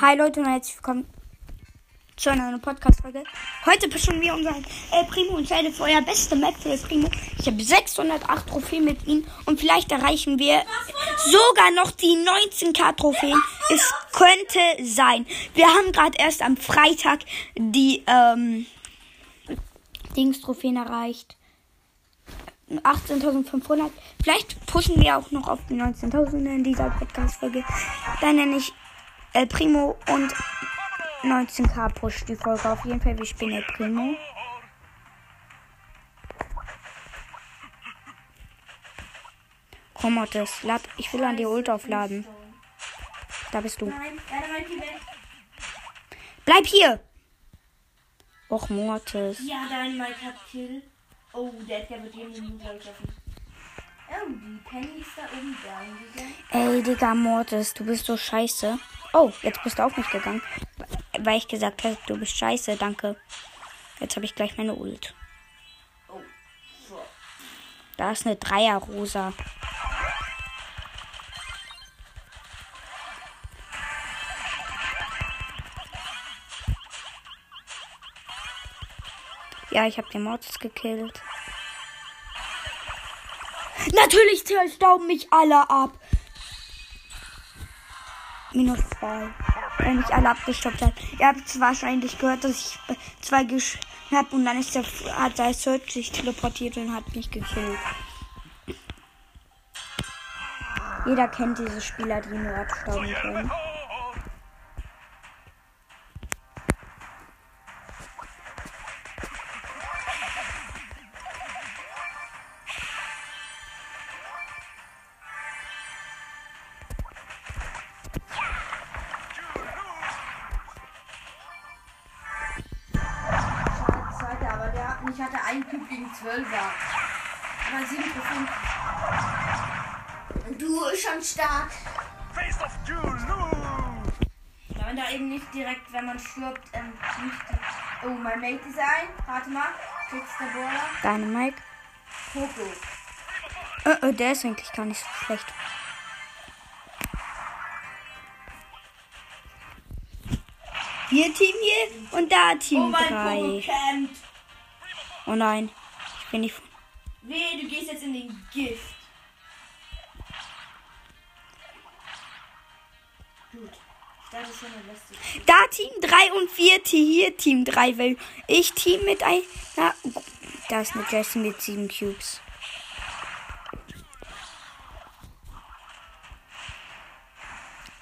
Hi Leute und herzlich willkommen zu einer neuen Podcast-Folge. Heute bestimmen wir unseren El Primo und seine vorher beste Map für El Primo. Ich habe 608 Trophäen mit ihm und vielleicht erreichen wir sogar noch die 19k Trophäen. Es könnte sein. Wir haben gerade erst am Freitag die ähm, Dings-Trophäen erreicht. 18.500. Vielleicht pushen wir auch noch auf die 19.000 in dieser Podcast-Folge. Dann nenne ich El Primo und 19k push die Folge. Auf jeden Fall, wir spielen El Primo. Komm, Otis, lad, ich will an die Ult aufladen. Da bist du. Bleib hier! Och, Mortis. Ja, Dynamite hat Kill. Oh, der Edgar wird jeden Minute glaube ich öffnen. Oh, die Penny ist da oben down gegangen. Ey, Digga, Mortis, du bist so scheiße. Oh, jetzt bist du auf mich gegangen. Weil ich gesagt habe, du bist scheiße, danke. Jetzt habe ich gleich meine Ult. Oh, so. Da ist eine Dreier-Rosa. Ja, ich habe den Mortis gekillt. Natürlich stauben mich alle ab. Minus zwei. Weil mich alle abgestoppt hat. Ihr habt wahrscheinlich gehört, dass ich zwei geschnappt habe und dann ist der, hat der Search sich teleportiert und hat mich gekillt. Jeder kennt diese Spieler, die nur abstauben können. Mein Mate ist ein. Warte mal. Der Border. Deine Mike. Poco. Äh, äh, der ist eigentlich gar nicht so schlecht. Hier Team hier und da Oh, Team mein Poco 3. campt. Oh nein, ich bin nicht. Weh, du gehst jetzt in den Gift. Da Team 3 und 4, hier Team 3, weil ich Team mit ein. Da ist eine Jessie mit 7 Cubes.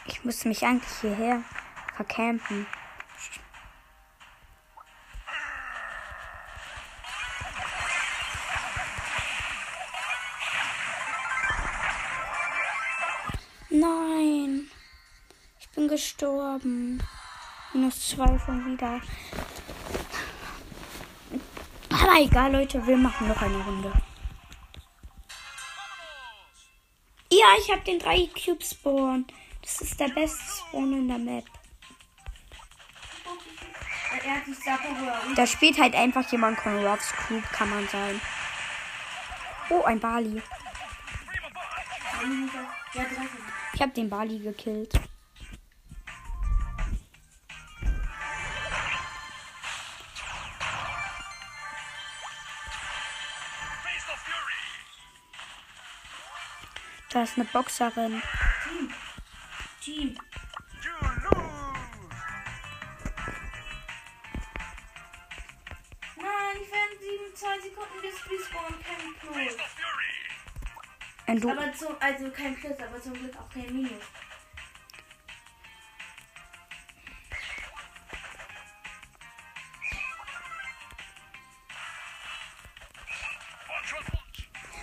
Ich muss mich eigentlich hierher vercampen. Gestorben. Minus zwei schon wieder. Aber egal, Leute, wir machen noch eine Runde. Ja, ich habe den 3 Cube Spawn. Das ist der beste Spawn in der Map. Da spielt halt einfach jemand Conrad's Cube, kann man sagen. Oh, ein Bali. Ich habe den Bali gekillt. Da ist eine Boxerin. Team. Julu! Nein, ich werde sieben, zwei Sekunden bis respawn. Kein Plus. Wenn du, Aber zum, also kein Plus, aber zum Glück auch kein Minus.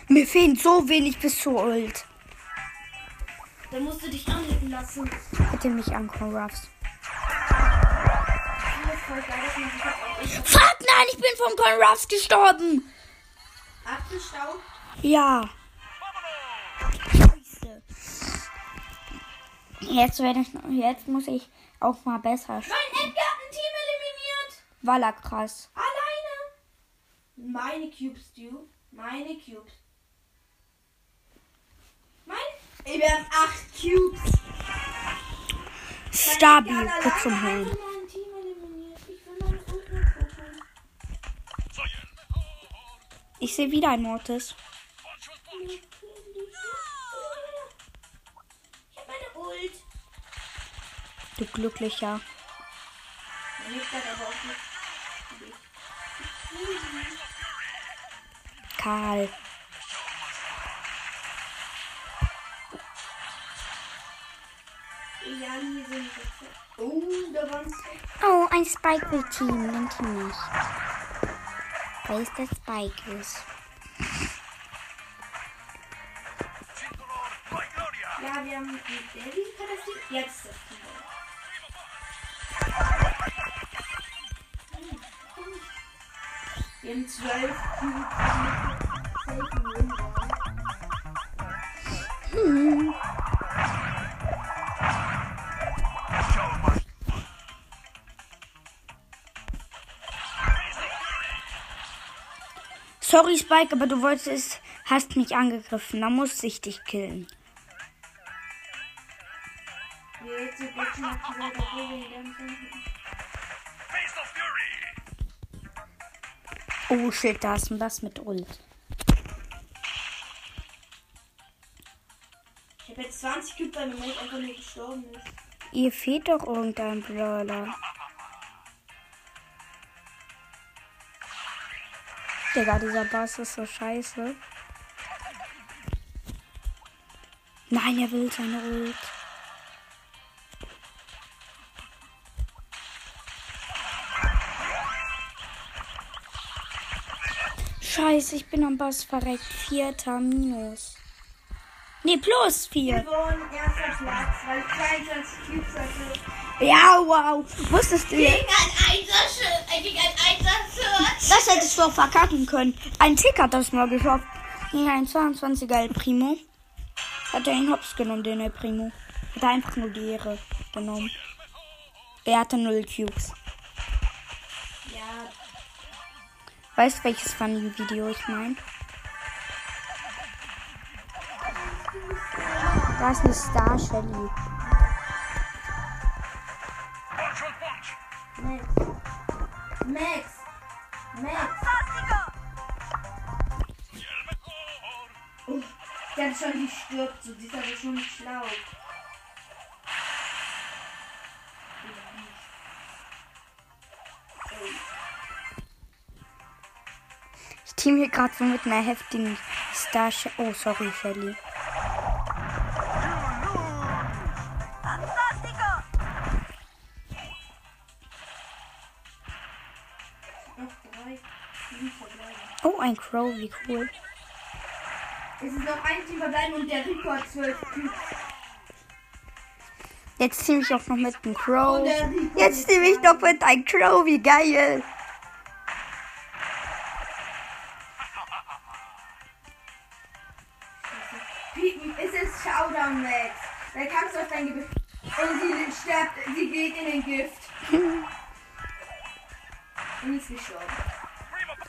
Mir fehlen so wenig bis zur Ult. Dann musst du dich anhitten lassen. Bitte mich an, Conruffs. Das ist voll geil, dass man sich jetzt auch echt Fuck, nein, ich bin von Conruffs gestorben. abgestaubt. Ja. Scheiße. Jetzt, werde ich, jetzt muss ich auch mal besser spielen. Mein Edgar hat ein Team eliminiert. Walla krass. Alleine. Meine Cubes, du. Meine Cubes. Meine. Ey, wir haben acht Cubes. Stabil, kurz zum Hellen. Ich. Ich. Ich sehe wieder ein Mortis. Ich hab meine Ult. Du Glücklicher. Karl. Oh, da waren zwei. Ein Spike will Team. Nennt ihn nicht. Wer ist der Spike ist? Tricolor by Gloria. Ja, wir haben mit der Riesenkatastrophe. Jetzt das Team. Wir haben zwölf Cubes. Hm. Sorry, Spike, aber du wolltest, hast mich angegriffen. Da musste ich dich killen. Oh shit, da ist ein was mit Ult. Ich habe jetzt 20 Cubes, weil mein Mate einfach nur gestorben ist. Ihr fehlt doch irgendein Brawler. Digga, dieser Bass ist so scheiße. Nein, er will seine Ult. Scheiße, ich bin am Bass verreckt. Vierter Minus. 22 Cubes hatte. Ja, wow. Wusstest du? Gegen ein Einser, äh, gegen ein Einser Das hättest du auch verkacken können. Ein Tick hat das mal geschafft. Gegen ein 22er El Primo. Hat er ihn hops genommen, den El Primo. Hat er einfach nur die Ehre genommen. Er hatte null Cubes. Ja, Weißt du, welches funny Video ich meine? Da ist eine Star Shelly. Max. Max. Max. Oh, der hat schon gestirbt, so die ist aber schon schlau. Ich team hier gerade so mit einer heftigen Star Shelly. Oh, sorry, Shelly. Oh, Crow, wie cool. Es ist noch ein Team verbleiben und der Rico hat zwölf Cubes. Jetzt team ich auch noch mit einem Crow. Rico Jetzt team ich dran. noch mit einem Crow, wie geil. Es ist Showdown, Max. Da kannst du auf dein Gewicht. Und sie stirbt, sie geht in den Gift. Und ist gestorben.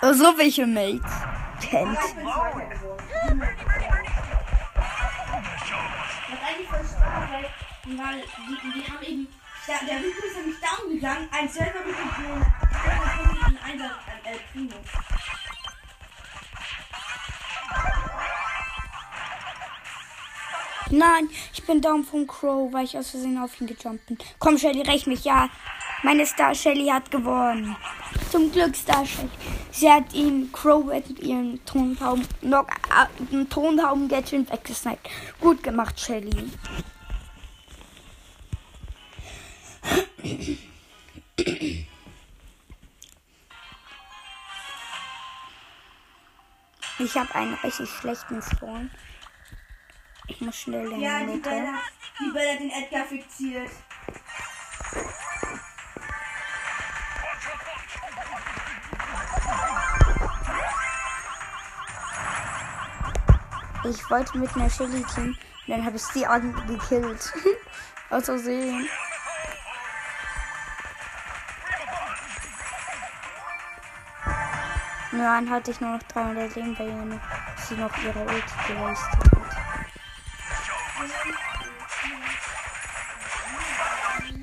Oh, so welche Mates. Geworden. Was eigentlich voll Spaß, weil, weil die, die haben eben. Der, der Rico ist nämlich down gegangen, ein Server mit dem einen Einsatz an El Primo. Nein, ich bin down vom Crow, weil ich aus Versehen auf ihn gejumpt bin. Komm, Shelly, räch mich, ja. Meine Star Shelly hat gewonnen. Zum Glück Star Shelly. Sie hat ihn Crow mit ihrem Tonhauben, Knock, äh, Tonhauben Gadget weggesniped. Gut gemacht, Shelly. Ich habe einen richtig schlechten Spawn. Ich muss schnell in Ja, die die Mitte. Bella, die Bella den Edgar fixiert. Ich wollte mit einer Shelly team und dann habe ich sie angekillt. Aus Versehen. Und dann hatte ich nur noch 300 Leben, weil ihr noch, sie noch ihre Ult gewastet hat.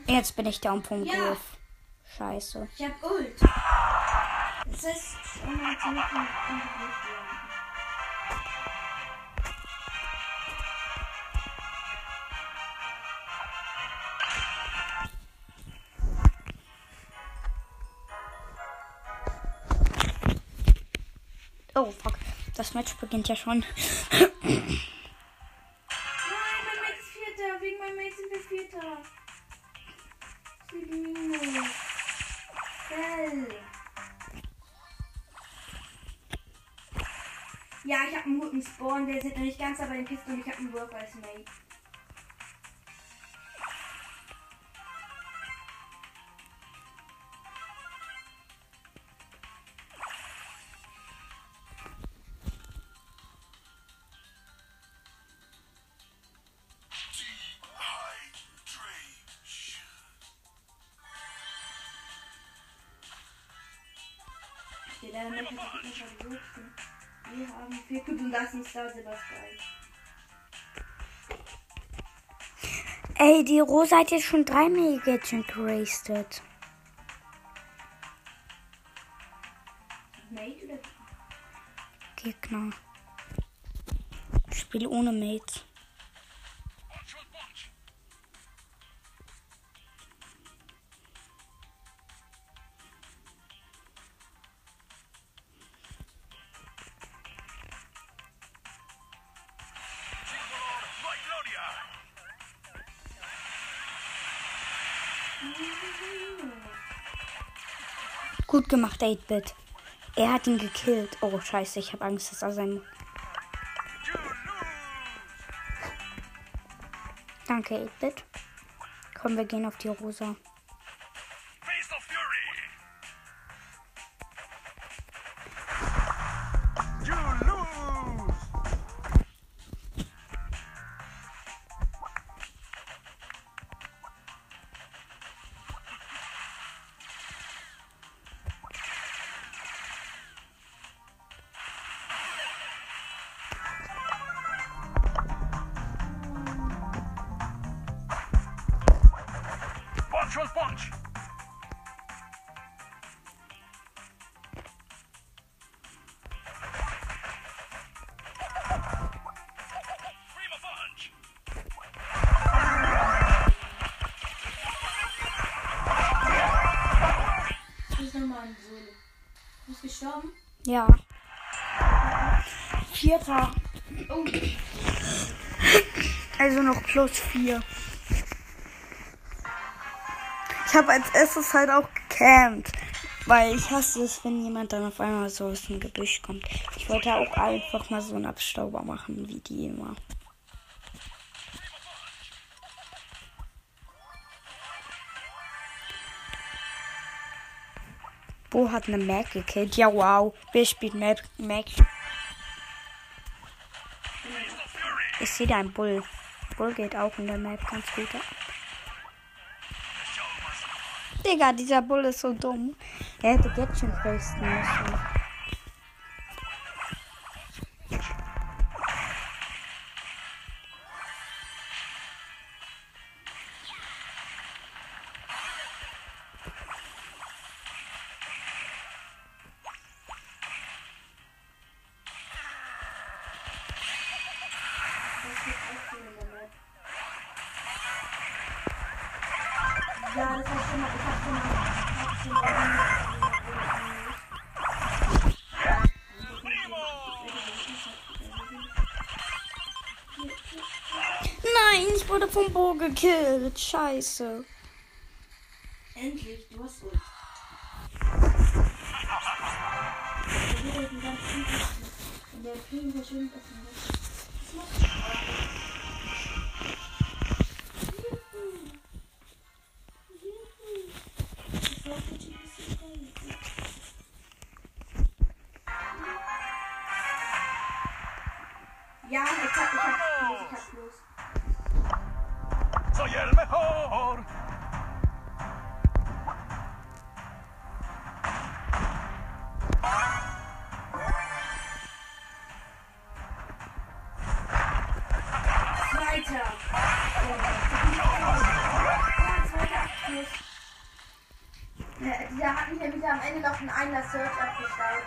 Jetzt bin ich da am Punkt. Ja. Scheiße. Ich hab Ult. Das heißt, Das Match beginnt ja schon. Mate hat sich nicht verwirrt. Wir haben vier Cubes und lassen uns da Silberspike. Ey, die Rosa hat jetzt schon drei Megagen gerastet. Mate oder Gegner. Ich spiele ohne Mates. Gemacht, 8-Bit. Er hat ihn gekillt. Oh, scheiße, ich habe Angst, dass er sein. Danke, 8-Bit. Komm, wir gehen auf die Rosa. Gestorben? Ja. Vierter. Oh, Also noch plus vier. Ich habe als erstes halt auch gecampt. Weil ich hasse es, wenn jemand dann auf einmal so aus dem Gebüsch kommt. Ich wollte auch einfach mal so einen Abstauber machen, wie die immer. Bo hat eine Mac gekillt. Ja, wow. Wer spielt Mac? Mac? Ich sehe da einen Bull. Bull geht auch in der Map ganz gut. Digga, dieser Bull ist so dumm. Er hätte jetzt schon rösten müssen. Vom Bo gekillt. Scheiße. Endlich, du hast üblich. Und der Film verschwindet aus dem Ende noch einen Einer Search abgestaubt.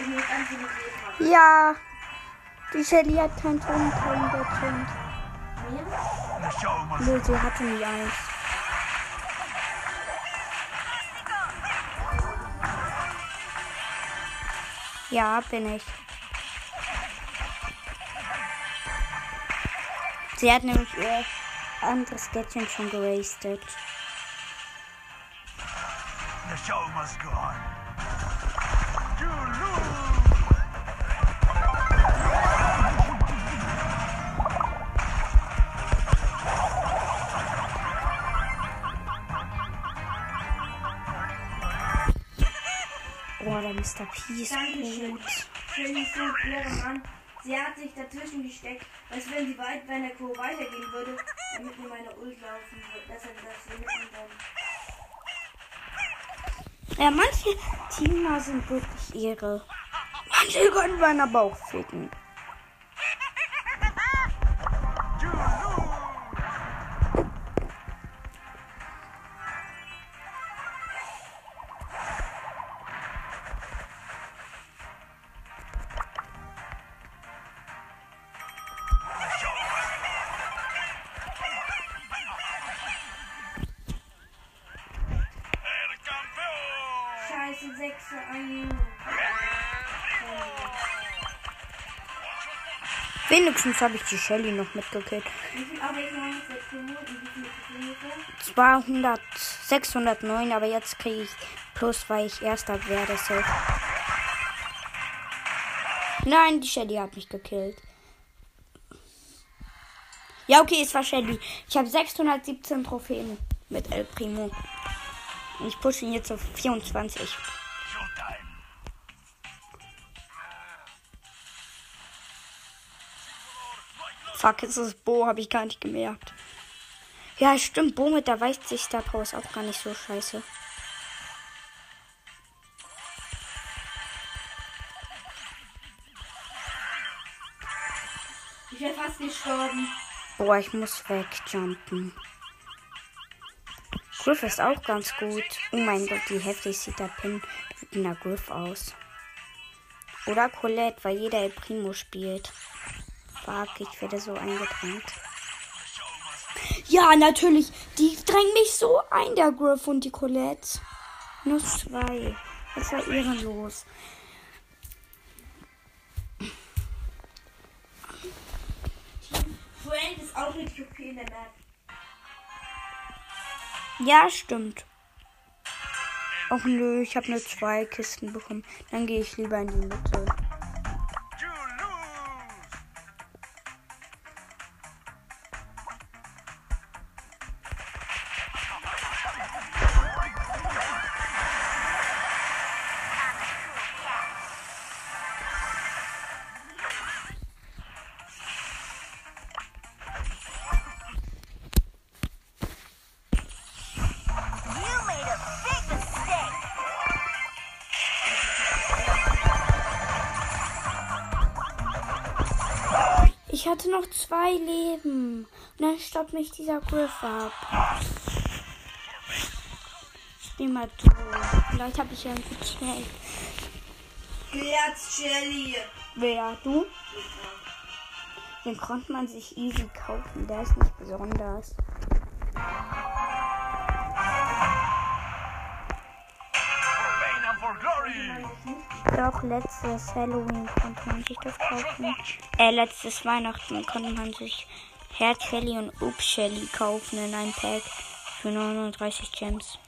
Ich muss ganz viel Leben haben. Ja. Die Shelly hat keinen Ton drin, der Kind. Nö, sie hatte nie eins. Ja, bin ich. Sie hat nämlich ihr anderes Gadget schon gerastet. The show must go on. You lose. Oh, der Mr. P ist Dankeschön. gut. Sie hat sich dazwischen gesteckt, als wenn sie weit bei der Kurve weitergehen würde, damit mir meine Ult laufen würde. Dass er das hier mitten dann. Ja, manche Teamer sind wirklich irre. Manche können meinen Bauch ficken. Wenigstens habe ich die Shelly noch mitgekillt. Wie viel auf welchen haben wir jetzt geholt? Und wie viele Kilometer? 200, 609, aber jetzt kriege ich plus, weil ich erster werde. So. Nein, die Shelly hat mich gekillt. Ja, okay, es war Shelly. Ich habe 617 Trophäen mit El Primo. Und ich pushe ihn jetzt auf 24. Fuck, ist es Bo, habe ich gar nicht gemerkt. Ja, stimmt, Bo mit der Weißsicht Power ist auch gar nicht so scheiße. Ich wäre fast gestorben. Boah, ich muss wegjumpen. Griff ist auch ganz gut. Oh mein Gott, wie heftig sieht der Pin mit einer Griff aus. Oder Colette, weil jeder El Primo spielt. Fuck, ich werde so eingedrängt. Ja, natürlich. Die drängen mich so ein, der Griff und die Colette. Nur zwei. Das war ehrenlos. Friend ist auch nicht okay in der Map. Ja, stimmt. Och nö, ich habe nur zwei Kisten bekommen. Dann gehe ich lieber in die Mitte. Hatte noch zwei Leben. Und dann stoppt mich dieser Griff ab. Spiel mal du. Vielleicht habe ich ja einen guten Schnell. Platz, Jelly. Wer? Du? Den konnte man sich easy kaufen. Der ist nicht besonders. Doch letztes Halloween konnte man sich das kaufen. Äh, letztes Weihnachten konnte man sich Herz Shelly und Up Shelly kaufen in einem Pack für 39 Gems.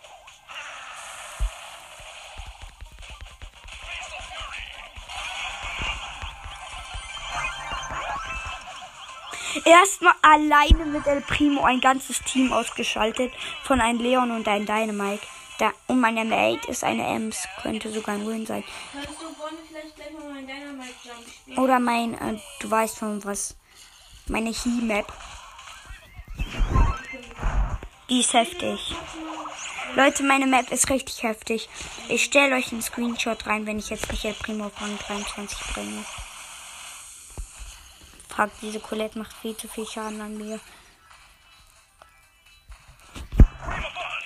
Erstmal alleine mit El Primo ein ganzes Team ausgeschaltet von einem Leon und einem Dynamite. Da, und meine Mate ist eine Ems, könnte sogar ein Win sein. Kannst du wir vielleicht gleich mal meinen Dynamite Jump spielen? Oder mein, äh, du weißt schon was. Meine He-Map. Die ist heftig. Leute, meine Map ist richtig heftig. Ich stelle euch einen Screenshot rein, wenn ich jetzt Michael Primo auf Rang 23 bringe. Fuck, diese Colette macht viel zu viel Schaden an mir.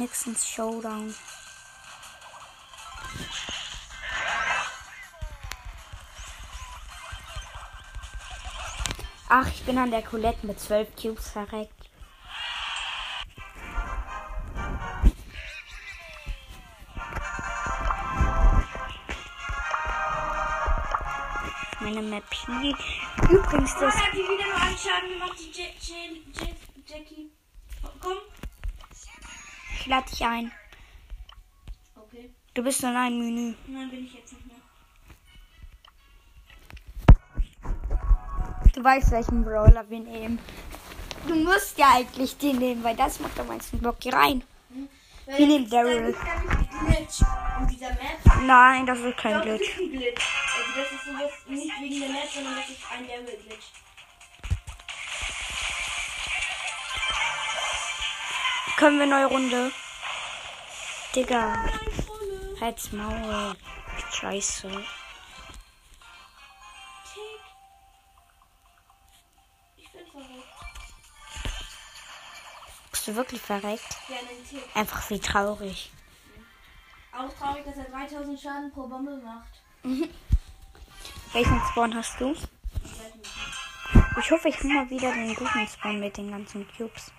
Wenigstens Showdown. Ach, ich bin an der Colette mit 12 Cubes verreckt. Meine Map hier. Übrigens, das. Hat die wieder nur einen Schaden gemacht, die Ja- Ja- Ja- Jackie. Lade dich ein. Okay. Du bist in einem Menü. Nein, bin ich jetzt nicht mehr. Du weißt, welchen Brawler wir nehmen. Du musst ja eigentlich den nehmen, weil das macht am meisten Bock. Geh rein. Weil Wir nehmen das Daryl. Glitch. Nein, das ist kein Doch, das Glitch. ist Glitch. Also das ist sowas nicht wegen der Map, sondern das ist ein Daryl-Glitch. Können wir neue Runde? Digga, halt's Maul. Scheiße. Bist du wirklich verreckt? Ja. Einfach wie traurig. Auch traurig, dass er 3000 Schaden pro Bombe macht. Welchen Spawn hast du? Ich hoffe, ich finde mal wieder den guten Spawn mit den ganzen Cubes.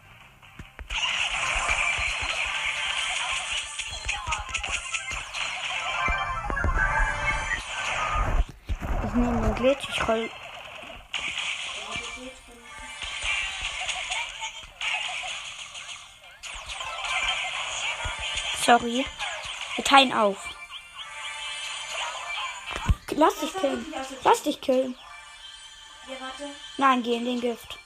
Glitch, ich roll. Sorry. Wir teilen auf. Lass dich killen. Lass dich killen. Nein, geh in den Gift.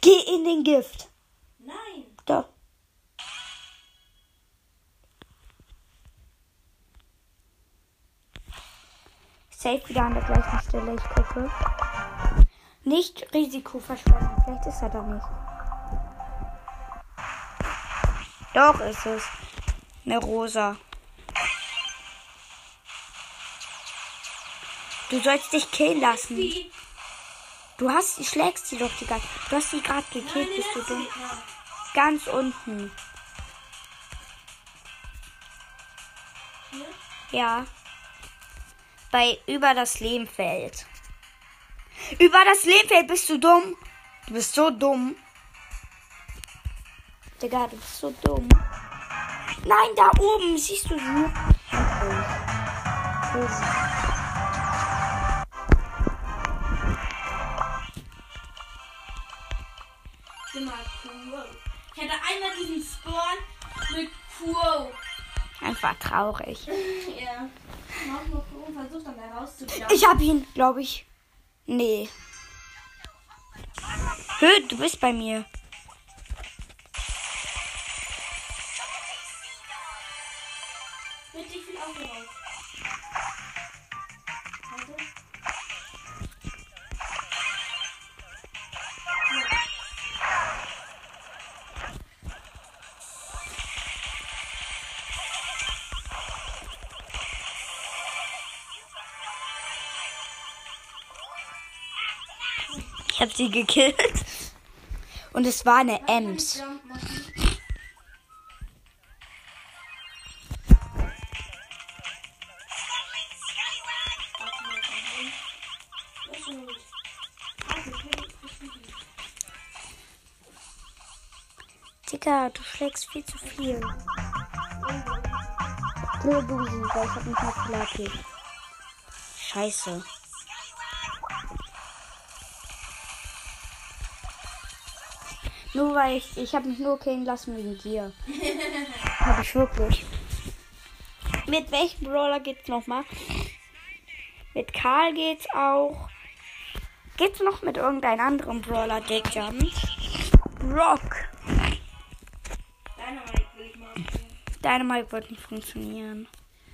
Geh in den Gift. Nein. Da. Safe wieder an der gleichen Stelle, ich gucke. Nicht Risiko verschwenden. Vielleicht ist er da nicht. Doch ist es. Eine Rosa. Du sollst dich killen lassen. Du hast, du schlägst sie doch die ganze Du hast sie gerade gekillt, bist du dumm. Ganz unten. Ja. Bei über das Lehmfeld. Über das Lehmfeld bist du dumm. Du bist so dumm. Digga, du bist so dumm. Nein, da oben siehst du sie. Ich hatte einmal diesen Spawn mit Quo. Einfach traurig. Ja. Mach mal Quo und versuch dann da rauszujumpen. Ich hab ihn, glaube ich. Nee. Hö, du bist bei mir. Ich hab sie gekillt. Und es war eine Ems. Digga, du schlägst viel zu viel. Nur sie, weil ich hab nicht AP. Scheiße. Nur weil ich, ich habe mich nur killen lassen wegen dir. hab ich wirklich. Mit welchem Brawler geht's nochmal? Mit Karl geht's auch. Geht's noch mit irgendeinem anderen Brawler, der jumpt? Rock. Dynamite will ich mal ausprobieren. Dynamite wird nicht funktionieren.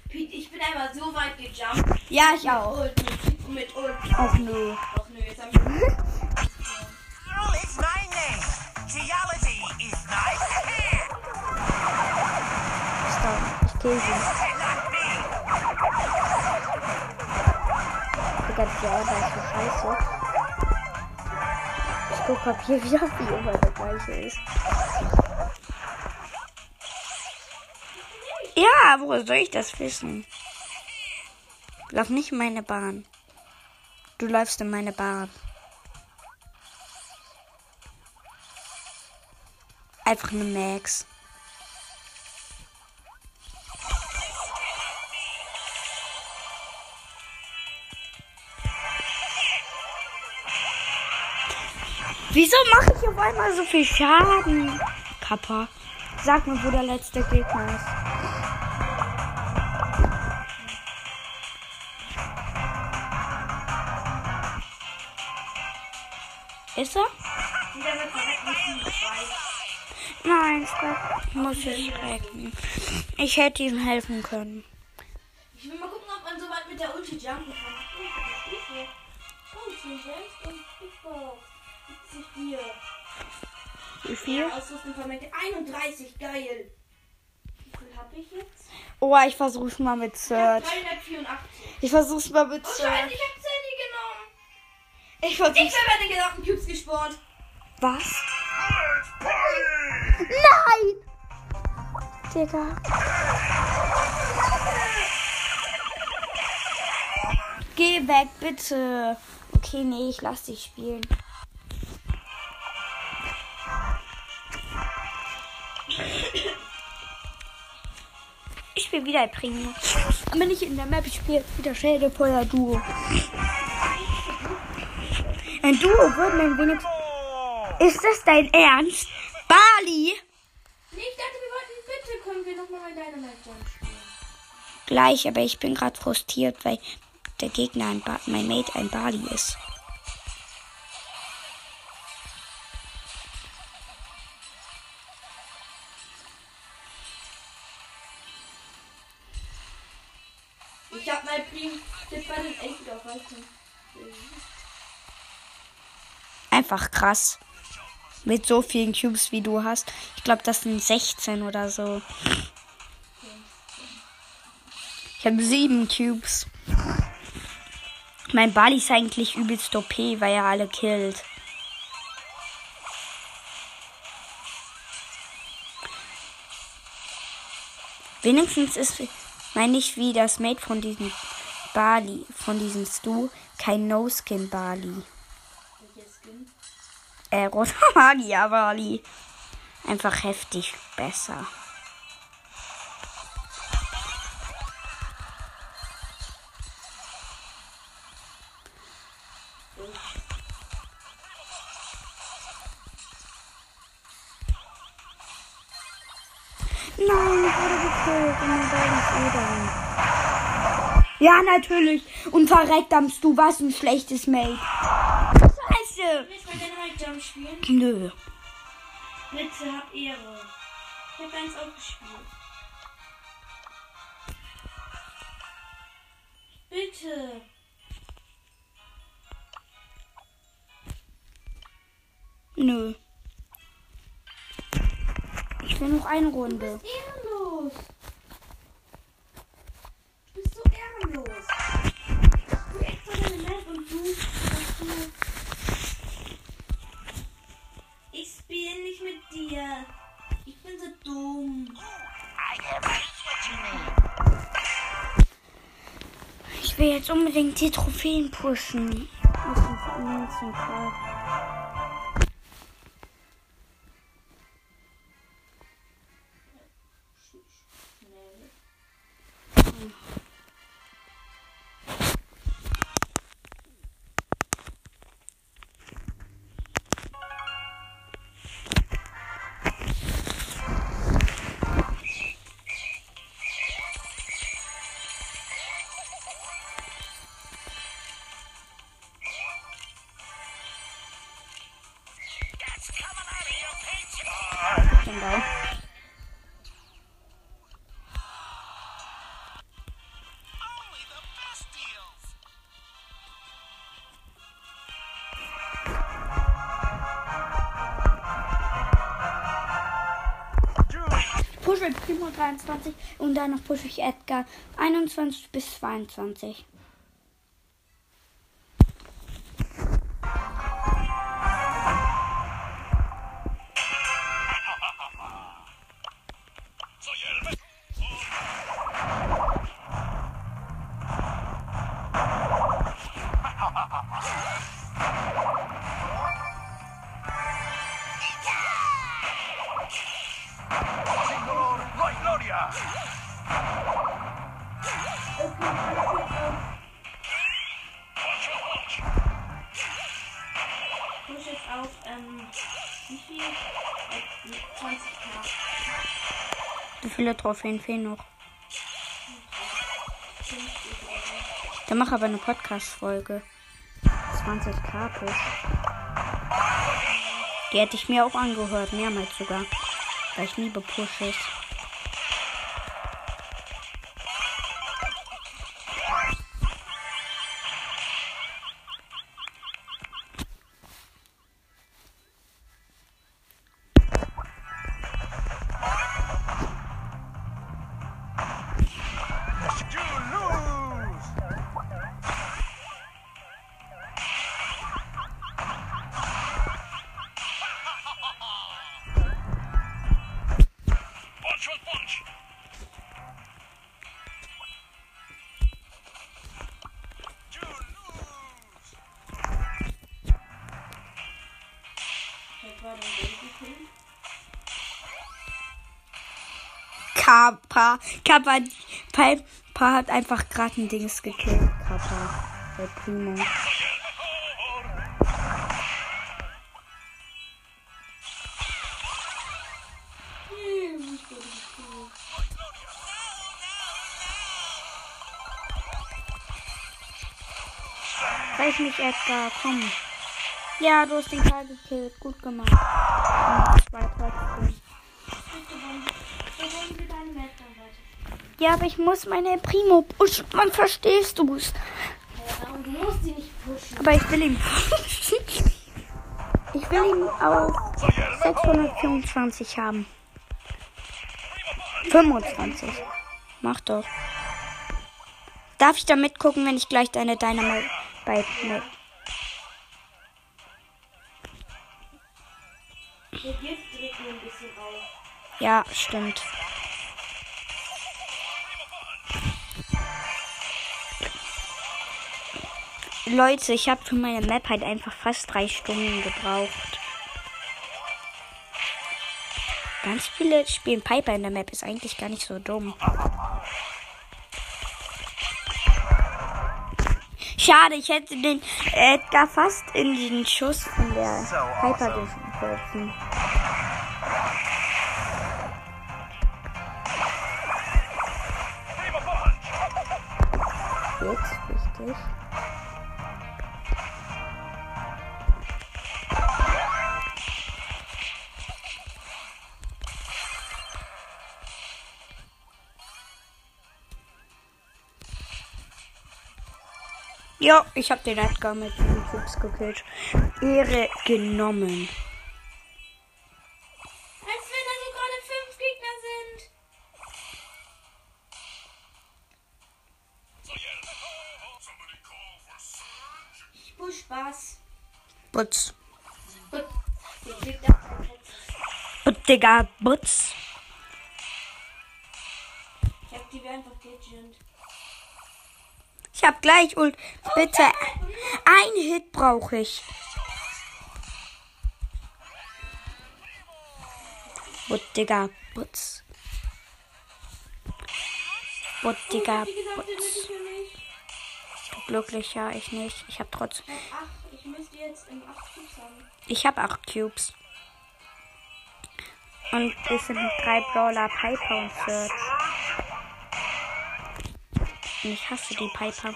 Pete, ich bin einmal so weit gejumpt. Ja, ich auch. Ult, mit, mit Ult. Auch nö. Kill. Digga, die Alter ist so scheiße. Ich guck Papier wie auf wie immer der gleiche ist. Ja, woher soll ich das wissen? Lauf nicht in meine Bahn. Du läufst in meine Bahn. Einfach eine Max. Wieso mache ich auf einmal so viel Schaden? Kappa. Sag mir, wo der letzte Gegner ist. Ist er? Und der wird direkt mit Team 2. Nein, Scrap muss ich retten. Ich hätte ihm helfen können. Ich will mal gucken, ob man so weit mit der Ulti jumpen kann. 74. Wie viel? Ausrüstung verwendet. 31, geil. Wie viel hab ich jetzt? Oh, ich versuch's mal mit Ich Search. 384. Ich versuch's mal mit Oh, scheiße, ich hab Sandy genommen. Ich Ich versuch's. bin bei den gesamten Cubes gespawnt. Was? Nein! Digga. Geh weg, bitte. Okay, nee, ich lass dich spielen. Ich spiele wieder Primo. Aber nicht in der Map, ich spiele jetzt wieder Schädelfeuer Duo. Ein Duo wird mir wenigstens. Ist das dein Ernst? Bali? Nee, ich dachte, wir wollten bitte, können wir nochmal Dynamite Jump spielen. Gleich, aber ich bin gerade frustriert, weil der Gegner ein ba mein Mate ein Bali ist. Einfach krass. Mit so vielen Cubes wie du hast. Ich glaube, das sind 16 oder so. Ich habe sieben Cubes. Mein Bali ist eigentlich übelst OP, weil er alle killt. Wenigstens ist, meine ich, wie das Mate von diesem Bali, von diesem Stu, kein No-Skin Bali. Äh, roter Magier Bali. Einfach heftig besser. Nein, ich wurde gekillt. Sehe dann. Ja, natürlich. Und verreckt du was ein schlechtes Mate. Scheiße. Willst du bei Dynamite Jump spielen? Nö. Bitte, hab Ehre. Ich hab eins aufgespielt. Bitte. Nö. Ich will noch eine Runde. Ehrenlos. Du bist so ehrenlos. Du extra deine Map und du, dass du. Dir. Ich bin so dumm. Ich will jetzt unbedingt die Trophäen pushen. Aus dem 23 und danach pushe ich Edgar 21 bis 22. Trophäen fehlen noch? Dann mach aber eine Podcast-Folge. 20k Push. Die hätte ich mir auch angehört, mehrmals sogar. Weil ich liebe Pushes. Kappa. Kappa. Piper hat einfach gerade ein Dings gekillt. Kappa. Der Primo. Weiß nicht, Edgar, komm. Ja, du hast den Karl gekillt. Gut gemacht. Und zwei trotzdem. Ja, aber ich muss meine Primo pushen. Man verstehst du es. Ja, du musst sie nicht pushen. Aber ich will ihn pushen. Ich will ihn auf 624 haben. 25. Mach doch. Darf ich da mitgucken, wenn ich gleich deine Dynamite bei ne. Ja, stimmt. Leute, ich habe für meine Map halt einfach fast drei Stunden gebraucht. Ganz viele spielen Piper in der Map, ist eigentlich gar nicht so dumm. Schade, ich hätte den Edgar fast in den Schuss von der Piper geworfen. Jetzt richtig. Ja, ich habe den Edgar mit den Cubes gekillt. Ehre genommen. Als wenn da so gerade fünf Gegner sind. Ich push Spaß. Butz. Und Digga, Butz. Hab gleich und bitte ein Hit brauche ich. But Digga, Butz. But Digga, Wie gesagt, Butz. bitte für mich. Glücklich, ja, ich nicht. Ich hab trotz. Ach, ich müsste jetzt im 8 Cubes haben. Ich hab acht Cubes. Und es sind drei Brawler, Piper und Search. Und ich hasse die Piper.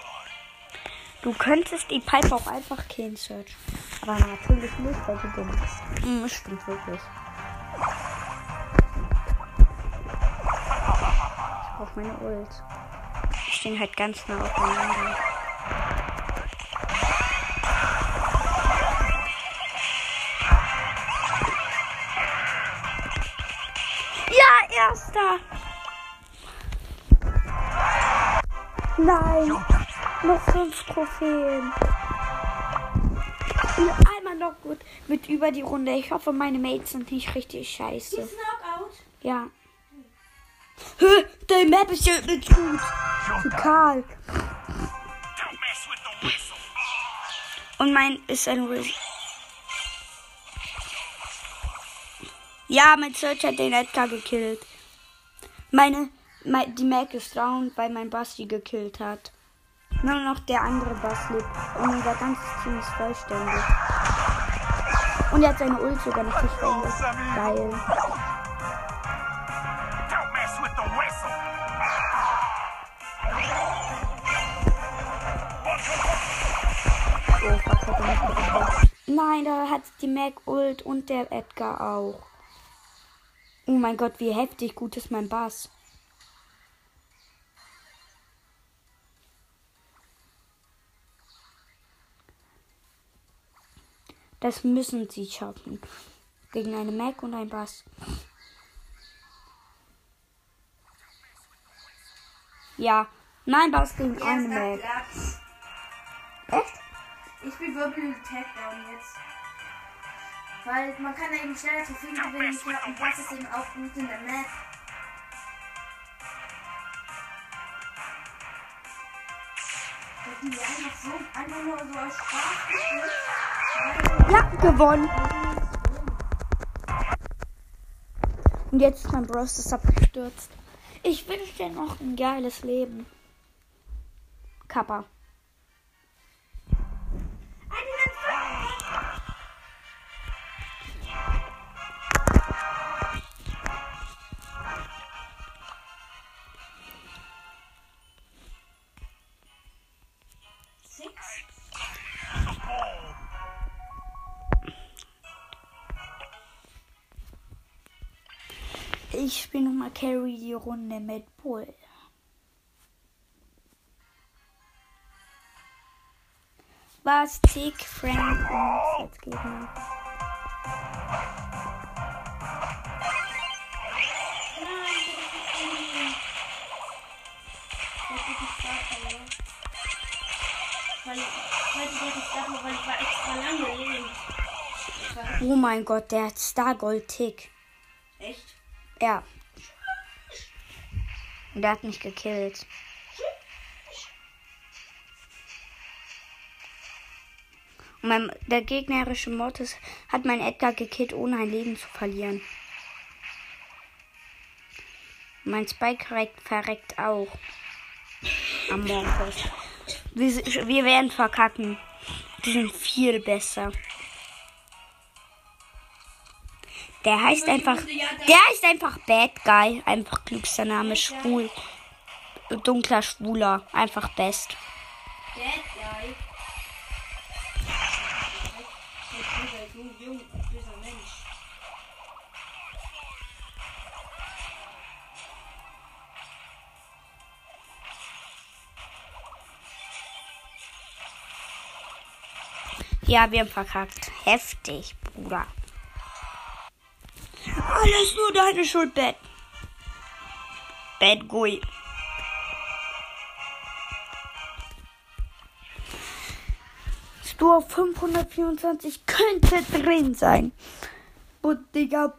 Du könntest die Piper auch einfach killen, Search. Aber natürlich nicht, weil du dumm bist. Das stimmt wirklich. Ich brauch meine Ult. Die stehen halt ganz nah aufeinander. Ja, Erster. Nein. Noch fünf Trophäen. Und einmal noch gut mit über die Runde. Ich hoffe, meine Mates sind nicht richtig scheiße. Ist Knockout. Ja. Hä, die Map ist ja nicht gut. Zu Karl. Whistle. Und mein ist ein Riss. Ja, mein Search hat den Edgar gekillt. Meine, mein, die Mac ist down, weil mein Basti gekillt hat. Nur noch der andere Bass lebt. Und unser ganzes Team ist vollständig. Und er hat seine Ult sogar nicht verschwendet. Geil. Oh, fuck, hat er nicht getroffen. Nein, da hat die Mac Ult und der Edgar auch. Oh mein Gott, wie heftig gut ist mein Bass. Das müssen sie schaffen. Gegen eine Mac und ein Bass. Ja. Nein, Bass gegen eine Erster Mac. Platz. Echt? Ich spiele Wirbel Takedown jetzt. Weil man kann eben schneller Trophäen gewinnen ja, und das ist eben auch gut in der Map. Dass die einfach so, einfach nur so aus Spaß. Ja, gewonnen. Und jetzt ist mein Browser abgestürzt. Ich wünsche dir noch ein geiles Leben. Kappa. Carry die Runde mit Bull. Was Tick, Frank und jetzt leben. Oh mein Gott, der hat Stargold Tick. Echt? Ja. Und der hat mich gekillt. Und mein, der gegnerische Mortis hat mein Edgar gekillt, ohne ein Leben zu verlieren. Mein Spike verreckt, verreckt auch. Am Mortis. Wir, wir werden verkacken. Die sind viel besser. Der heißt einfach. Der heißt einfach Bad Guy. Einfach klügster Name. Schwul. Dunkler Schwuler. Einfach best. Bad Guy. Ja, wir haben verkackt. Heftig, Bruder. Alles nur deine Schuld, Bad. Bad Guy. Stur 524 könnte drin sein. But, Digga,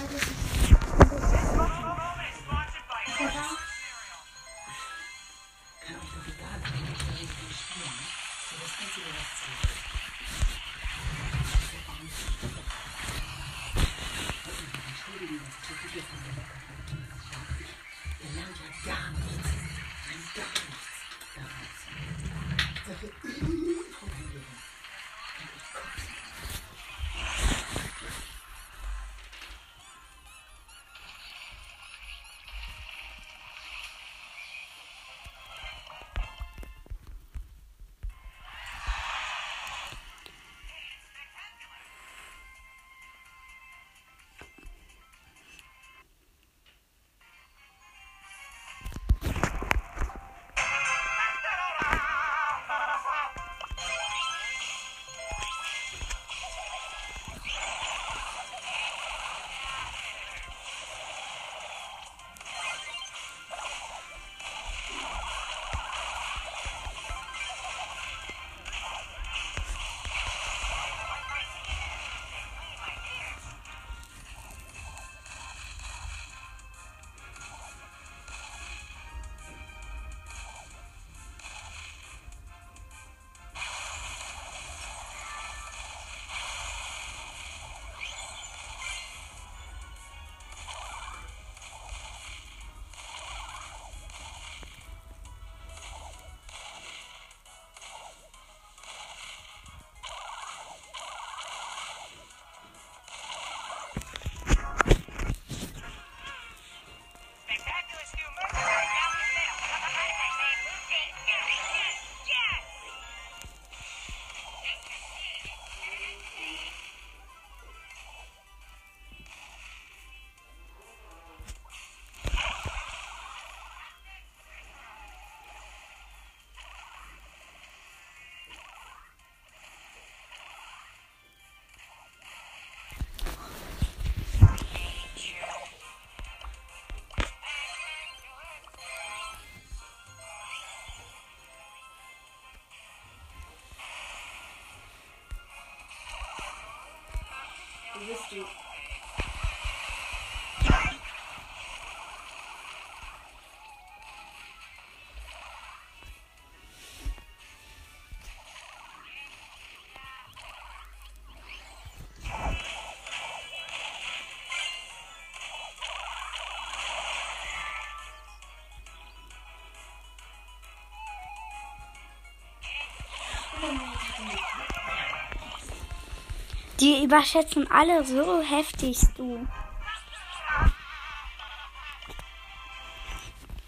Jetzt Du bist Die überschätzen alle so heftig, du.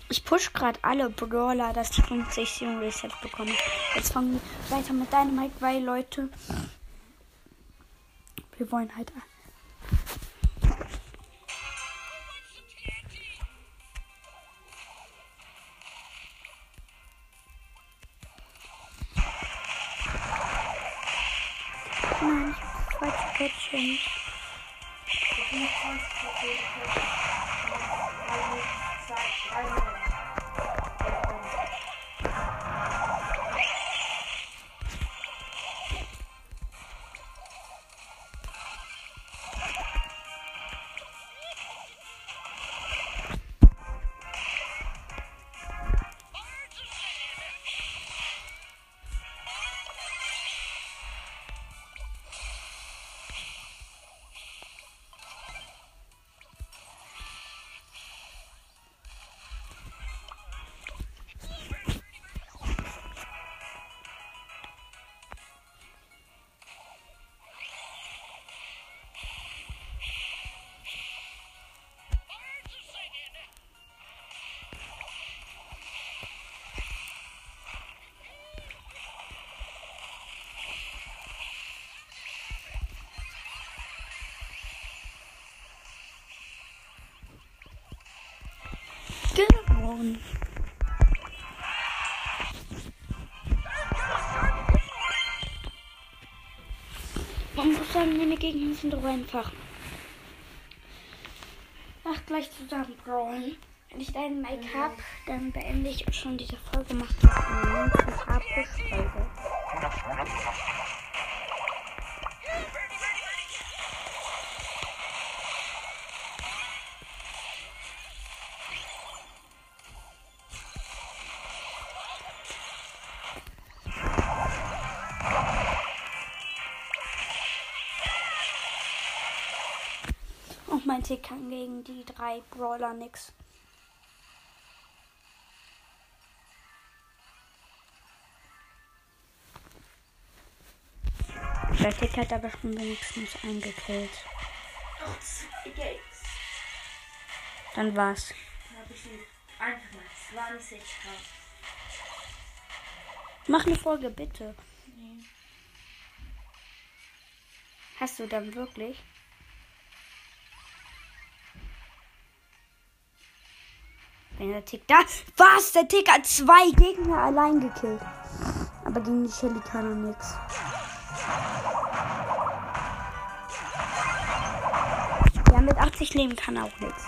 Ich push gerade alle Brawler, dass die 50 Sion Reset bekommen. Jetzt fangen wir weiter mit Dynamite, weil Leute. Wir wollen halt. Gewonnen. Man muss sagen, meine Gegner sind doch einfach. Ach, gleich zusammen brawlen. Wenn ich deinen Mic hab, dann beende ich schon diese Folge. Macht das eine Folge. Kann gegen die drei Brawler nix. Der Tick hat aber schon wenigstens eingekillt. Dann war's. Dann habe ich ihn einfach mal 20 drauf. Mach eine Folge, bitte. Nee. Hast du dann wirklich? Wenn der Tick da. Was? Der Tick hat zwei Gegner allein gekillt. Aber gegen die Shelly kann er nix. Ja, mit 80 Leben kann er auch nix.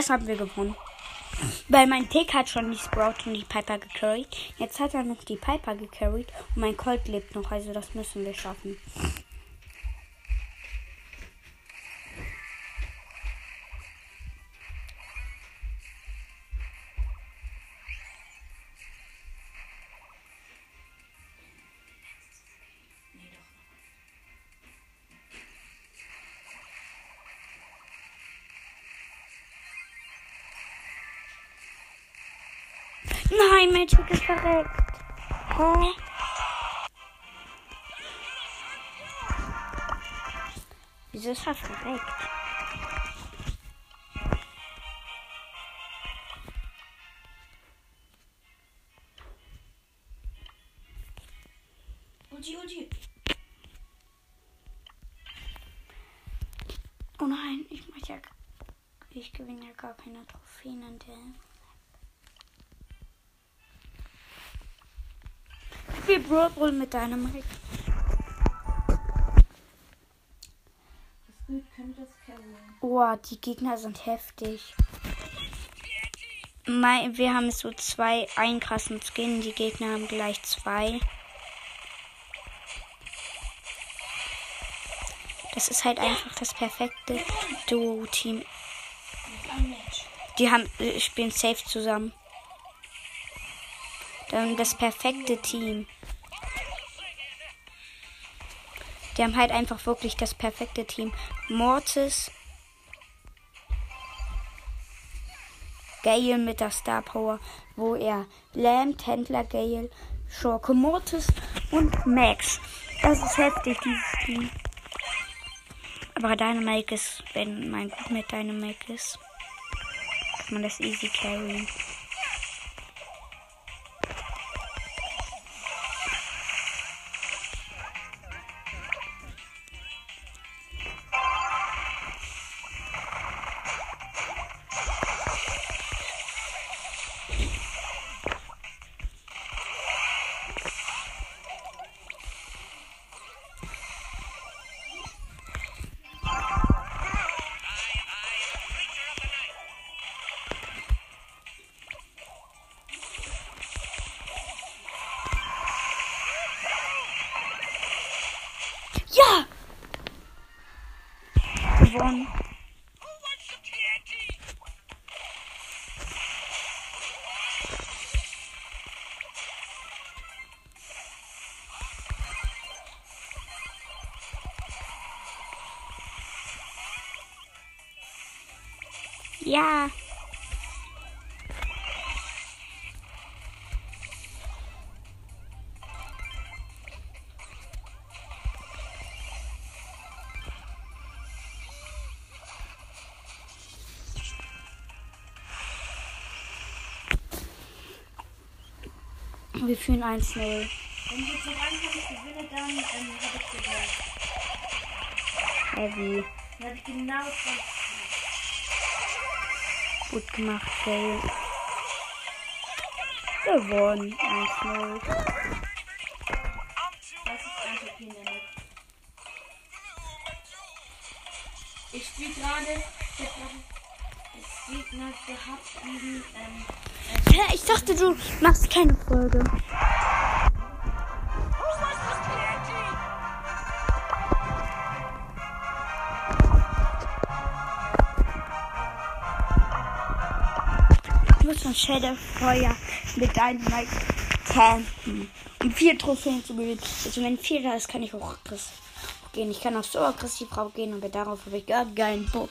Das haben wir gewonnen. Weil mein Tick hat schon die Sprout und die Piper gecarried. Jetzt hat er noch die Piper gecarried und mein Colt lebt noch. Also das müssen wir schaffen. Mein Tick ist verreckt. Hä? Wieso ist er verreckt? Ulti, Ulti. Oh nein, ich mach ja. Ich gewinne ja gar keine Trophäen an der. Spiel Brawl Ball mit carryen. Oh, die Gegner sind heftig. Mei- Wir haben so zwei, einen krassen Skin. Die Gegner haben gleich zwei. Das ist halt einfach das perfekte Duo-Team. Die haben, äh, spielen safe zusammen. Dann das perfekte Team. Die haben halt einfach wirklich das perfekte Team. Mortis. Gale mit der Star Power, wo er Lamb, Händler, Gale, Schurke, Mortis und Max. Das ist heftig, dieses Team. Aber Dynamite ist, wenn man gut mit Dynamite ist, kann man das easy carryen. Ja. Wir führen 1-0. Wenn ich jetzt noch Kampf gewinne, dann ähm, habe ich gewonnen. Heavy. Dann habe ich genau 20 Gut gemacht, Faye. Gewonnen. 1-0. Das ist ein okay in der Map. Ich spiele gerade. Ich Gegner gehabt diesen. Ähm, Hä, ich dachte, du machst keine Folge. Ich muss von Shadow Feuer mit Dynamite campen. Um vier Trophäen zu gewinnen. Also wenn vier da ist, kann ich auch aggressiv gehen. Ich kann auch so aggressiv drauf gehen, aber darauf habe ich gar keinen Bock.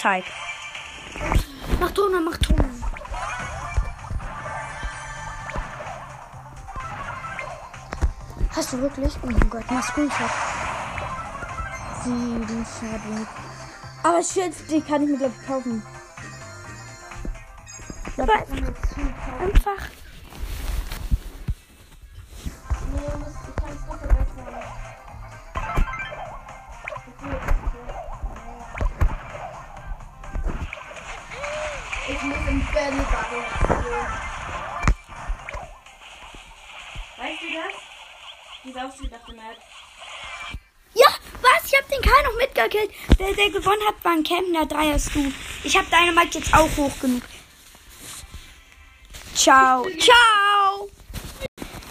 Echtzeit. Mach Ton, mach Ton. Hast du wirklich? Oh mein Gott, mach Screenshot. Sieben Schaden. Aber Schild, die kann ich mir gleich kaufen. Aber einfach. Mitgekillt. Der, der gewonnen hat, war ein Camp. Der drei hast du. Ich hab deine Mike jetzt auch hoch genug. Ciao. Ciao.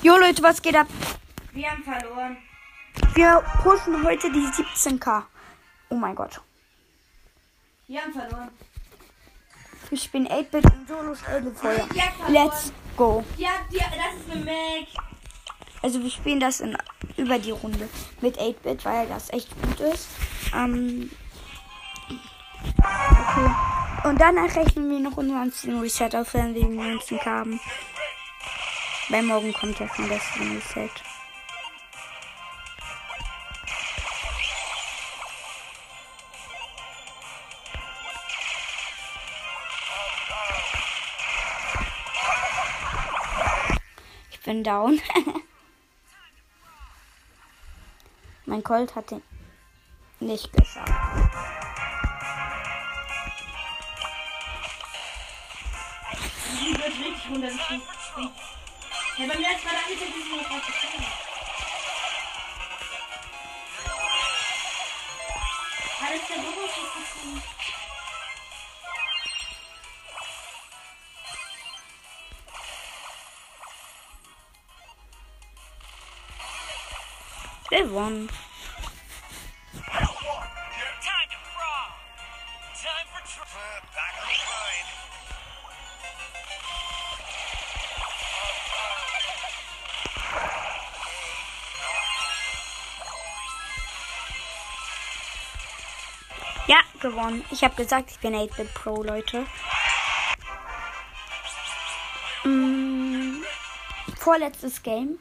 Jo, Leute, was geht ab? Wir haben verloren. Wir pushen heute die 17k. Oh mein Gott. Wir haben verloren. Ich bin 8-Bit in Solo Feuer. Ja, verloren. Let's go. Ja, ja, das ist eine Mac. Also wir spielen das in, über die Runde mit 8-Bit, weil das echt gut ist. Ähm, okay. Und danach rechnen wir noch unseren Reset auf, wenn wir den 19 haben. Weil morgen kommt ja schon das Reset. Ich bin down. mein Colt hat den nicht geschafft. Die wird richtig runtergespielt. Ja, beim letzten Mal dachte ich, dass ich der Beruf grind. Ja, gewonnen. Ich habe gesagt, ich bin 8-Bit Pro, Leute. Mm, vorletztes Game.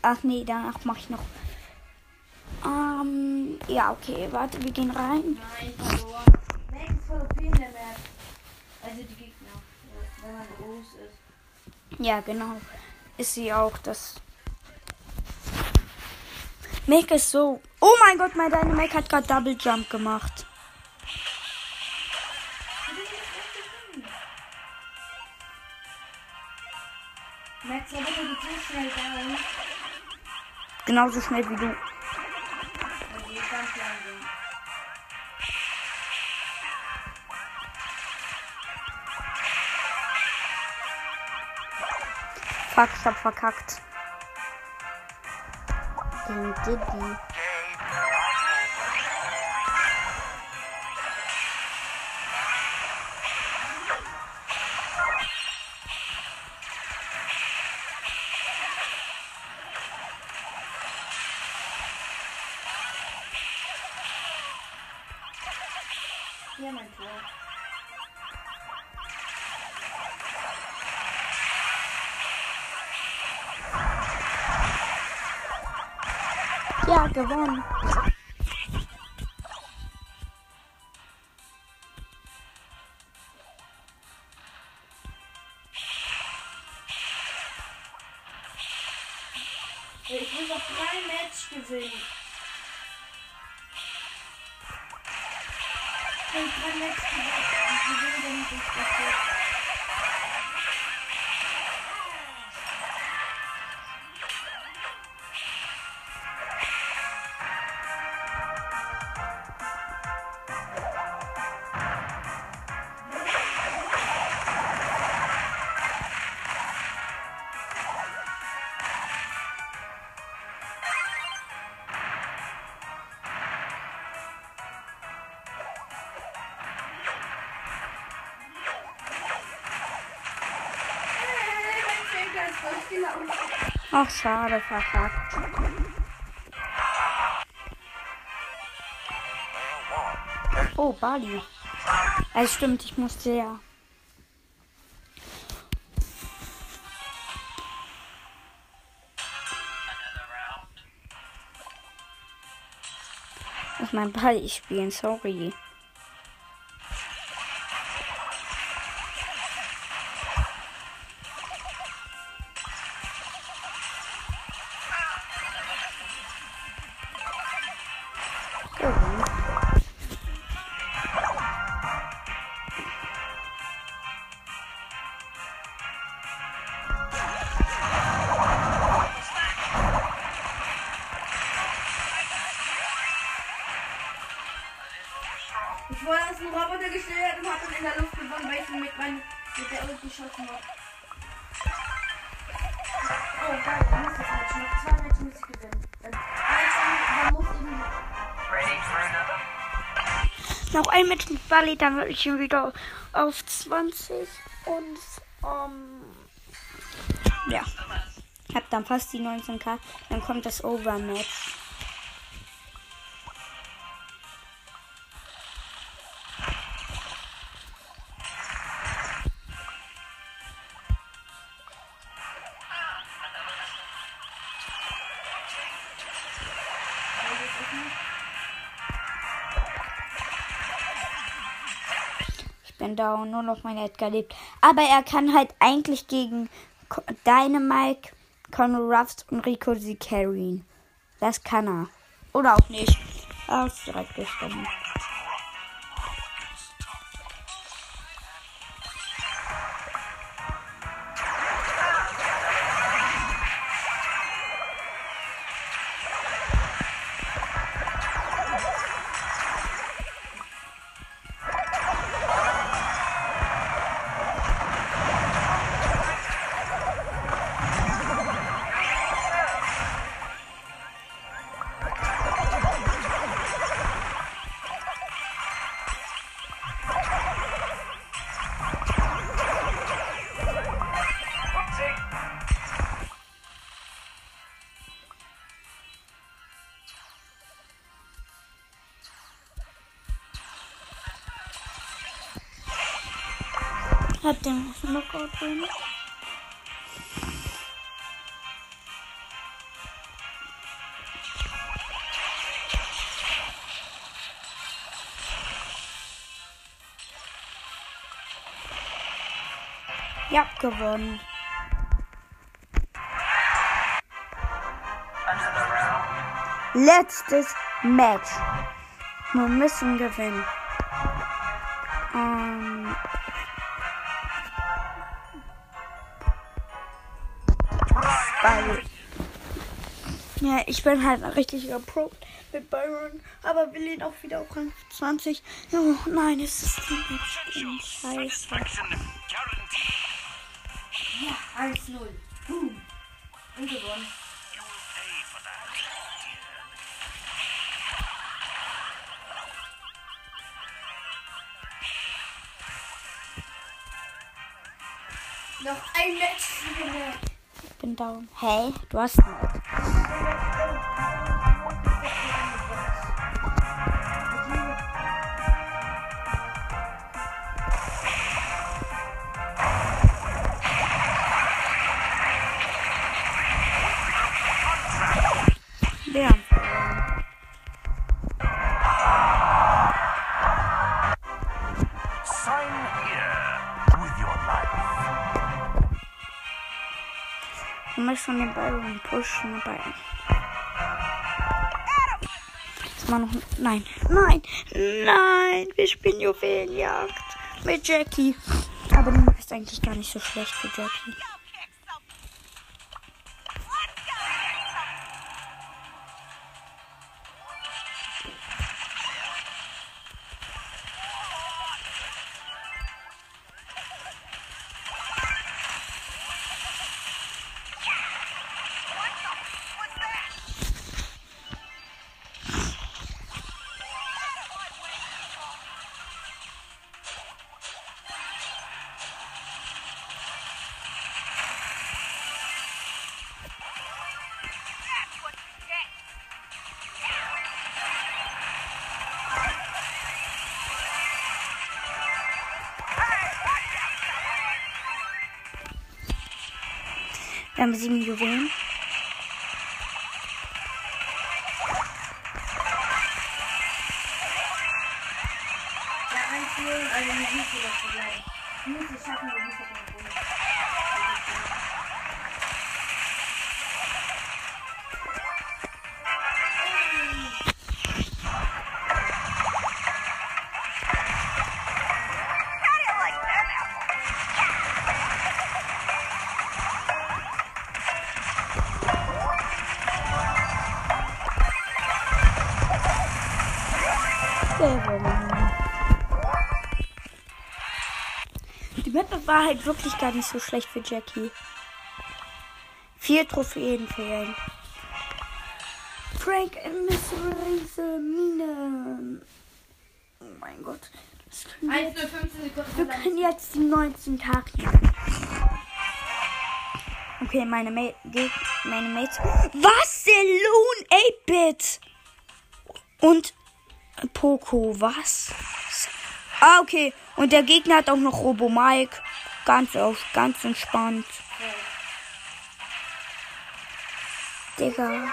Ach nee, danach mache ich noch. Ähm, ja, okay, warte, wir gehen rein. Nein, verloren. Mac ist voll OP in der Map. Also die Gegner. Ja, wenn man groß ist. Ja, genau. Ist sie auch das. Make ist so. Oh mein Gott, mein Dynamic hat gerade Double Jump gemacht. Max, aber so schnell down. Genauso schnell wie du. Fuck, ich hab verkackt. Den Diddy. Ja, Ach, schade, verkackt. Oh, Bali. Also stimmt, ich musste ja. Muss mein Bali spielen, sorry. Gesteuert und habe dann in der Luft gewonnen, weil ich ihn mit, meinem, mit der Ult geschossen habe. Oh, geil, ich muss das Match noch. Zwei Matches muss ich gewinnen. Dann, man muss eben. Ready for another? Noch ein Match mit Bali, dann will ich ihn wieder auf 20 und ähm, ja. Ich hab dann fast die 19k. Dann kommt das Overmatch. Bin down, nur noch mein Edgar lebt. Aber er kann halt eigentlich gegen Dynamite, Conor Ruffs und Rico sie carryen. Das kann er. Oder auch nicht. Er ist direkt gestorben. Ja, gewonnen. Another round. Letztes Match. Wir müssen gewinnen. Ähm, Byron. Ja, ich bin halt ein richtiger Pro mit Byron, aber will ihn auch wieder auf Rang 20. Oh nein, es ist Match. Scheiße. Ja, 1-0. Boom. Und gewonnen. You will pay for that, dear. Noch ein Match. Ich bin down. Hey, du hast nicht. Du musst schon den Ball und pushen dabei. Das war noch. Nein, nein, nein. Wir spielen Juwelenjagd mit Jackie. Aber die ist eigentlich gar nicht so schlecht für Jackie. Wir haben sieben Juwelen. War halt wirklich gar nicht so schlecht für Jackie. Vier Trophäen fehlen. Frank and Miss Riese Mine. Oh mein Gott. Das können wir, 1 0, 15 Sekunden. wir können jetzt die 19 Tag nehmen. Okay, meine, Ma Geg meine Mates. Was? Der Loon 8-Bit! Und Poco, was? Ah, okay. Und der Gegner hat auch noch Robo Mike. Ganz auf, ganz entspannt. Digga.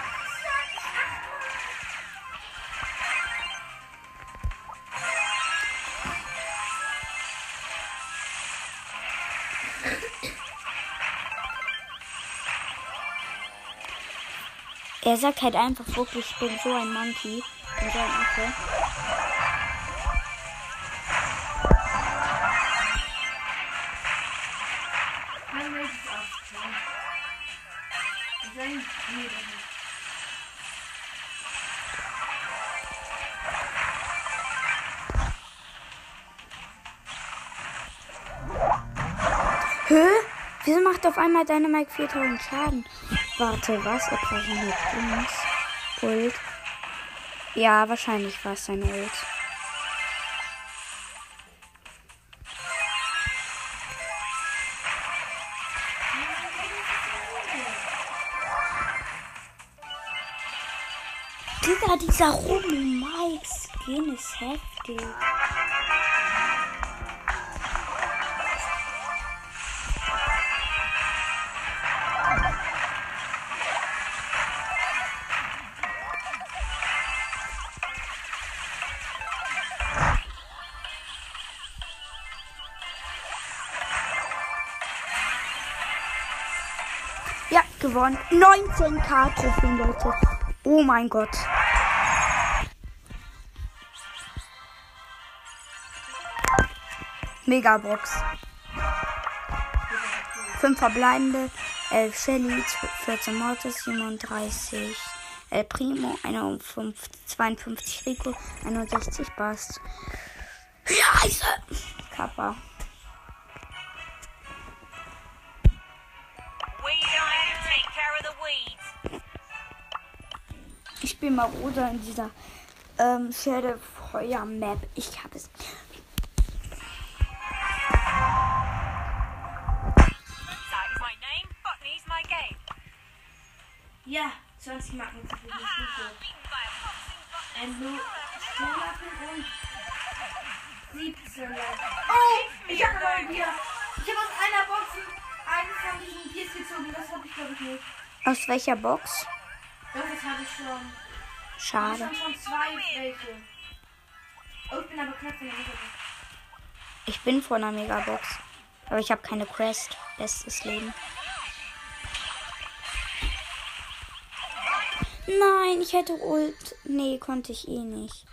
Er sagt halt einfach wirklich, ich bin so ein Monkey. Und so ein. Auf einmal deine Mike 4000 Schaden? Warte, was? Er präsentiert uns. Ult. Ja, wahrscheinlich war es sein Ult. Digga, dieser Robo Mike Skin ist heftig. Gewonnen. 19k Trophäen, Leute. Oh mein Gott. Megabox. 5 verbleibende, 11 Shelly, 14 Mortis, 37 El Primo, 51, 52 Rico, 61 Bast. Scheiße! Kappa. Spiele mal Rosa in dieser ähm, Pferdefeuer-Map. Ich habe es. Ja, 20 Marken a boxing bot. Ein Lu Schulappen und 17. Oh, Ich habe neue Bier. Ich habe aus einer Box einen von diesen Biers gezogen. Das habe ich glaube ich nicht. Aus welcher Box? Das habe ich schon. Ich Schade. Oh, ich bin. Ich vor einer Megabox. Aber ich habe keine Quest. Bestes Leben. Nein, ich hätte Ult. Nee, konnte ich eh nicht.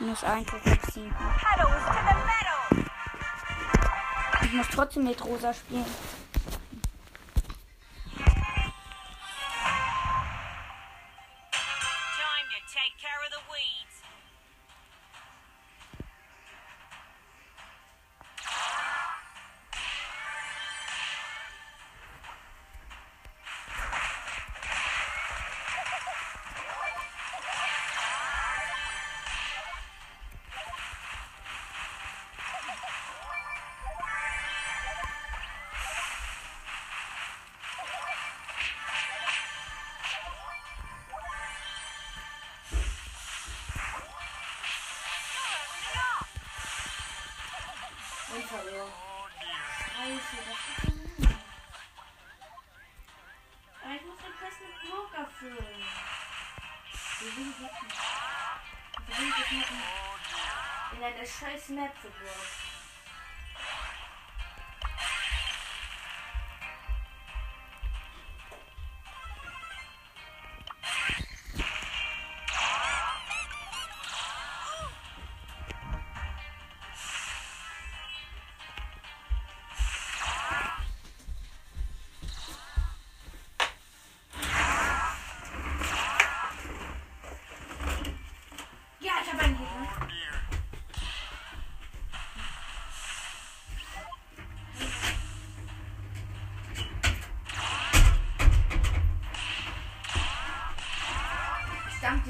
Minus 1 ziehen. Pedals to the metal! Ich muss trotzdem mit Rosa spielen. Dear. In einer scheiß Map für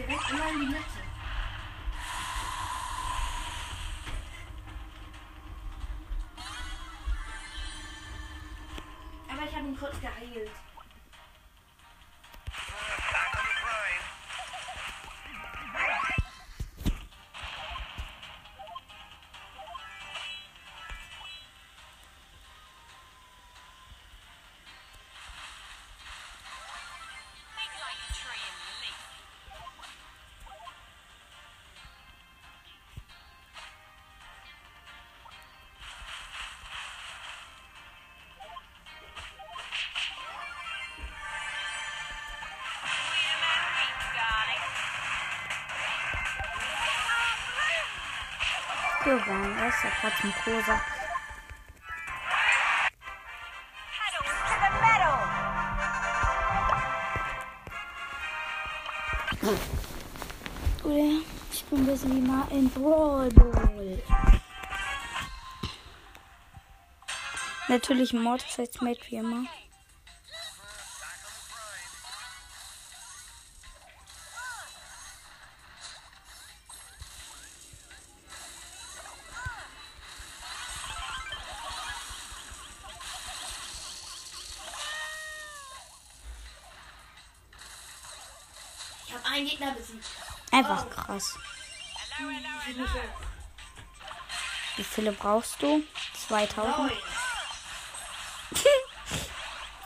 direkt immer in die Mitte. Aber ich habe ihn kurz geheilt. Gewonnen. Das ist ja gerade ein metal! Oder ich bin ein bisschen wie mal in Brawl. Natürlich Mortis als wie immer. Gegner besiegt. Einfach krass. Hello, hello. Wie viele brauchst du? 2000? Neun.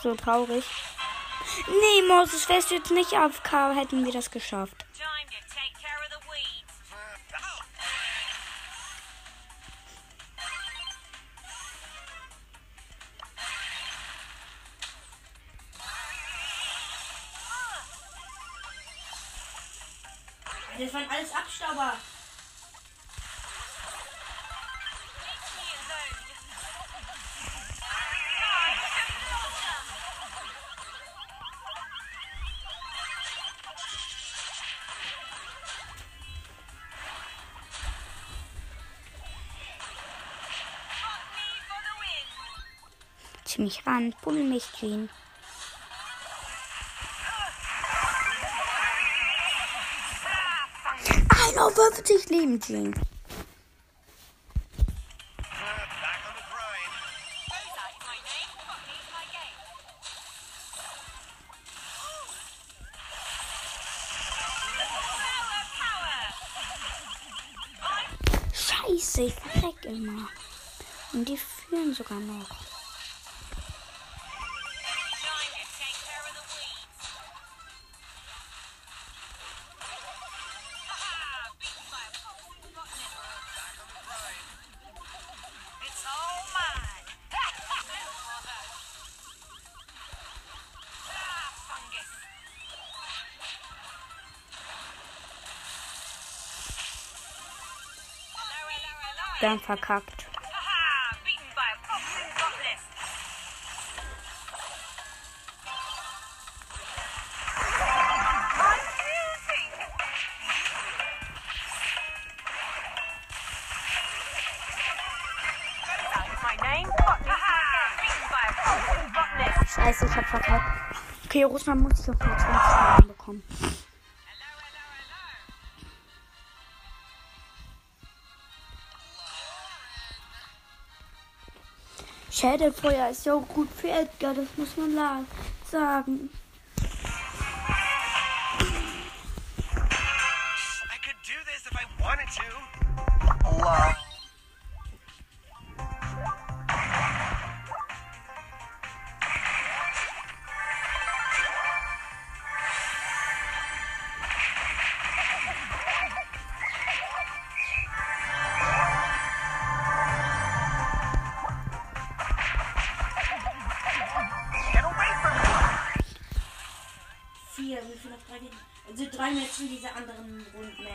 So traurig. Nee, Moses, wärst du jetzt nicht AFK, hätten wir das geschafft. Das waren alles Abstauber. Zieh mich ran, pummel mich, Jean. Einundfünfzig Leben, Jean. Boxing botanist. Scheiße, ich hab verkackt. Okay, Russland muss nur 20 Minuten bekommen. Schädelfeuer ist ja auch gut für Edgar, das muss man sagen. Also drei Matches in dieser anderen Runden.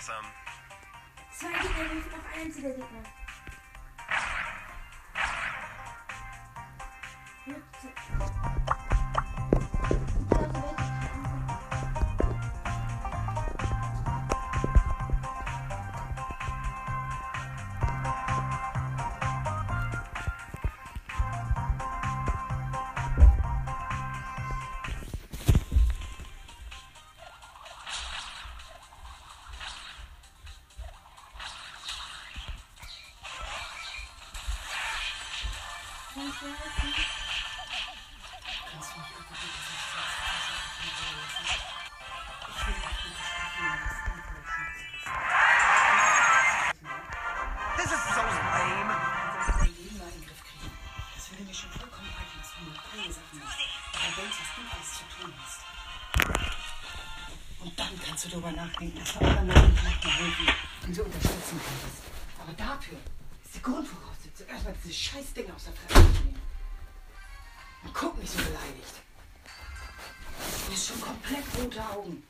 Awesome. Zwei Gegner, noch ein einziger Gegner? Kannst du darüber nachdenken, dass du anderen Leuten vielleicht mal helfen und sie unterstützen könntest. Aber dafür ist die Grundvoraussetzung, erstmal diese scheiß Dinge aus der Fresse zu nehmen. Und guck nicht so beleidigt. Du hast schon komplett rote Augen.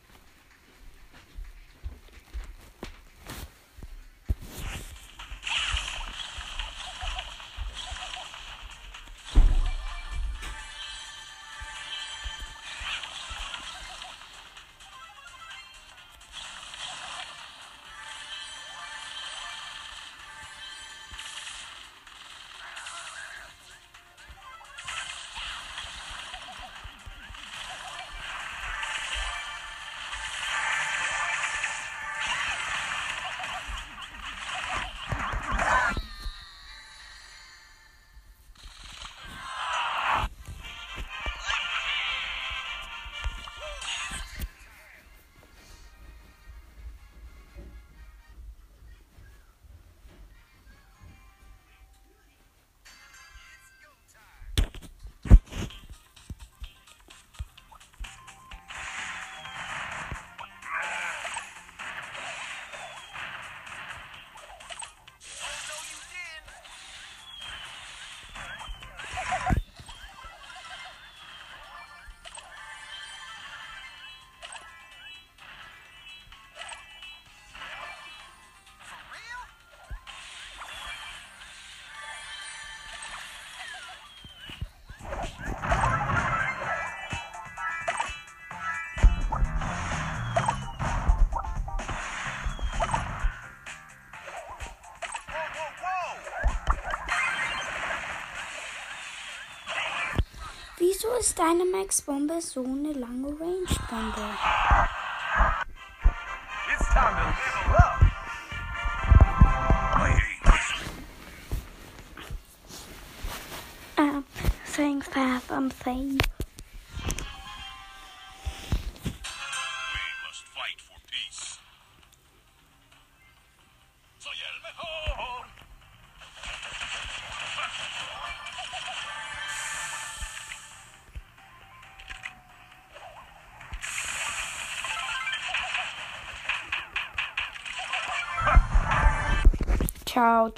Wieso ist deine Max-Bombe so eine lange Range-Bombe? It's time to level up. I hate this. I'm saying fast, I'm saying. Ciao.